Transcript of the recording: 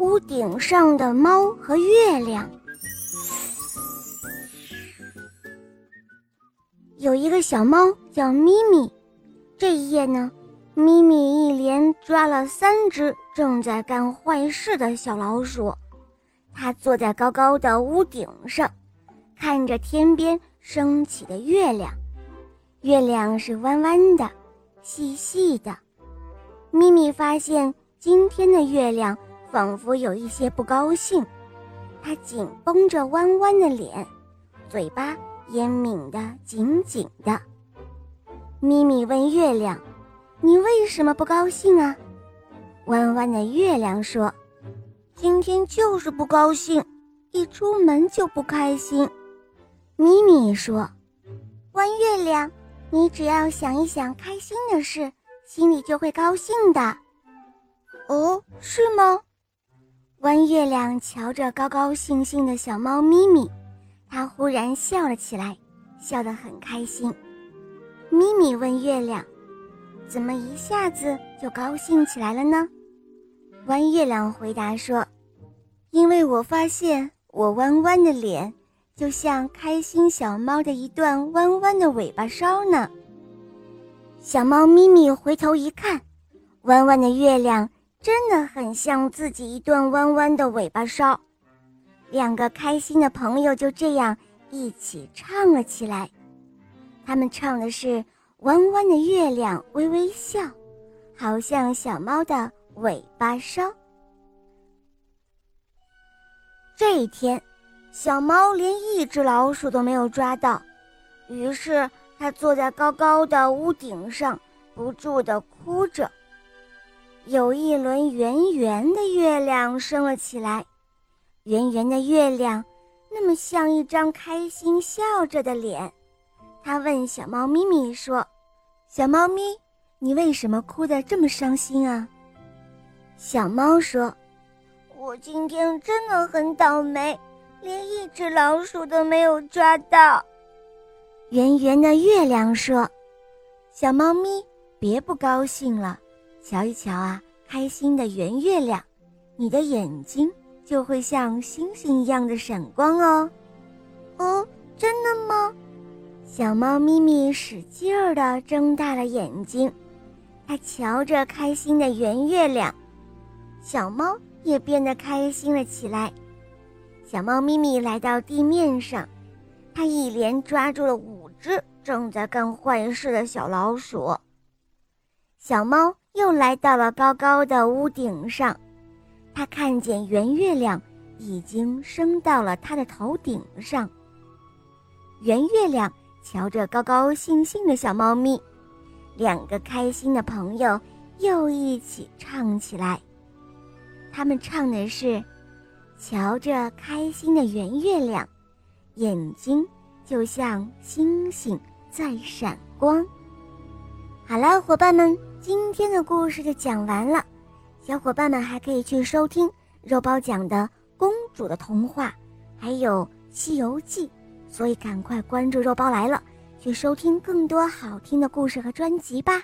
屋顶上的猫和月亮。有一个小猫叫咪咪，这一夜呢，咪咪一连抓了三只正在干坏事的小老鼠。它坐在高高的屋顶上，看着天边升起的月亮。月亮是弯弯的、细细的。咪咪发现今天的月亮仿佛有一些不高兴，他紧绷着弯弯的脸，嘴巴。也抿得紧紧的，咪咪问月亮：“你为什么不高兴啊？”弯弯的月亮说：“今天就是不高兴，一出门就不开心。”咪咪说：“弯月亮，你只要想一想开心的事，心里就会高兴的。”哦，是吗？弯月亮瞧着高高兴兴的小猫咪咪。它忽然笑了起来，笑得很开心。咪咪问月亮：“怎么一下子就高兴起来了呢？”弯月亮回答说：“因为我发现我弯弯的脸，就像开心小猫的一段弯弯的尾巴梢呢。”小猫咪咪回头一看，弯弯的月亮真的很像自己一段弯弯的尾巴梢。两个开心的朋友就这样一起唱了起来。他们唱的是《弯弯的月亮微微笑》，好像小猫的尾巴梢。这一天，小猫连一只老鼠都没有抓到，于是它坐在高高的屋顶上，不住地哭着。有一轮圆圆的月亮升了起来。圆圆的月亮，那么像一张开心笑着的脸。他问小猫咪咪说：“小猫咪，你为什么哭得这么伤心啊？”小猫说：“我今天真的很倒霉，连一只老鼠都没有抓到。”圆圆的月亮说：“小猫咪，别不高兴了，瞧一瞧啊，开心的圆月亮，你的眼睛。”就会像星星一样的闪光哦，哦，真的吗？小猫咪咪使劲儿地睁大了眼睛，它瞧着开心的圆月亮，小猫也变得开心了起来。小猫咪咪来到地面上，它一连抓住了五只正在干坏事的小老鼠。小猫又来到了高高的屋顶上。他看见圆月亮已经升到了他的头顶上。圆月亮瞧着高高兴兴的小猫咪，两个开心的朋友又一起唱起来。他们唱的是：“瞧着开心的圆月亮，眼睛就像星星在闪光。”好了，伙伴们，今天的故事就讲完了。小伙伴们还可以去收听肉包讲的《公主的童话》，还有《西游记》，所以赶快关注肉包来了，去收听更多好听的故事和专辑吧。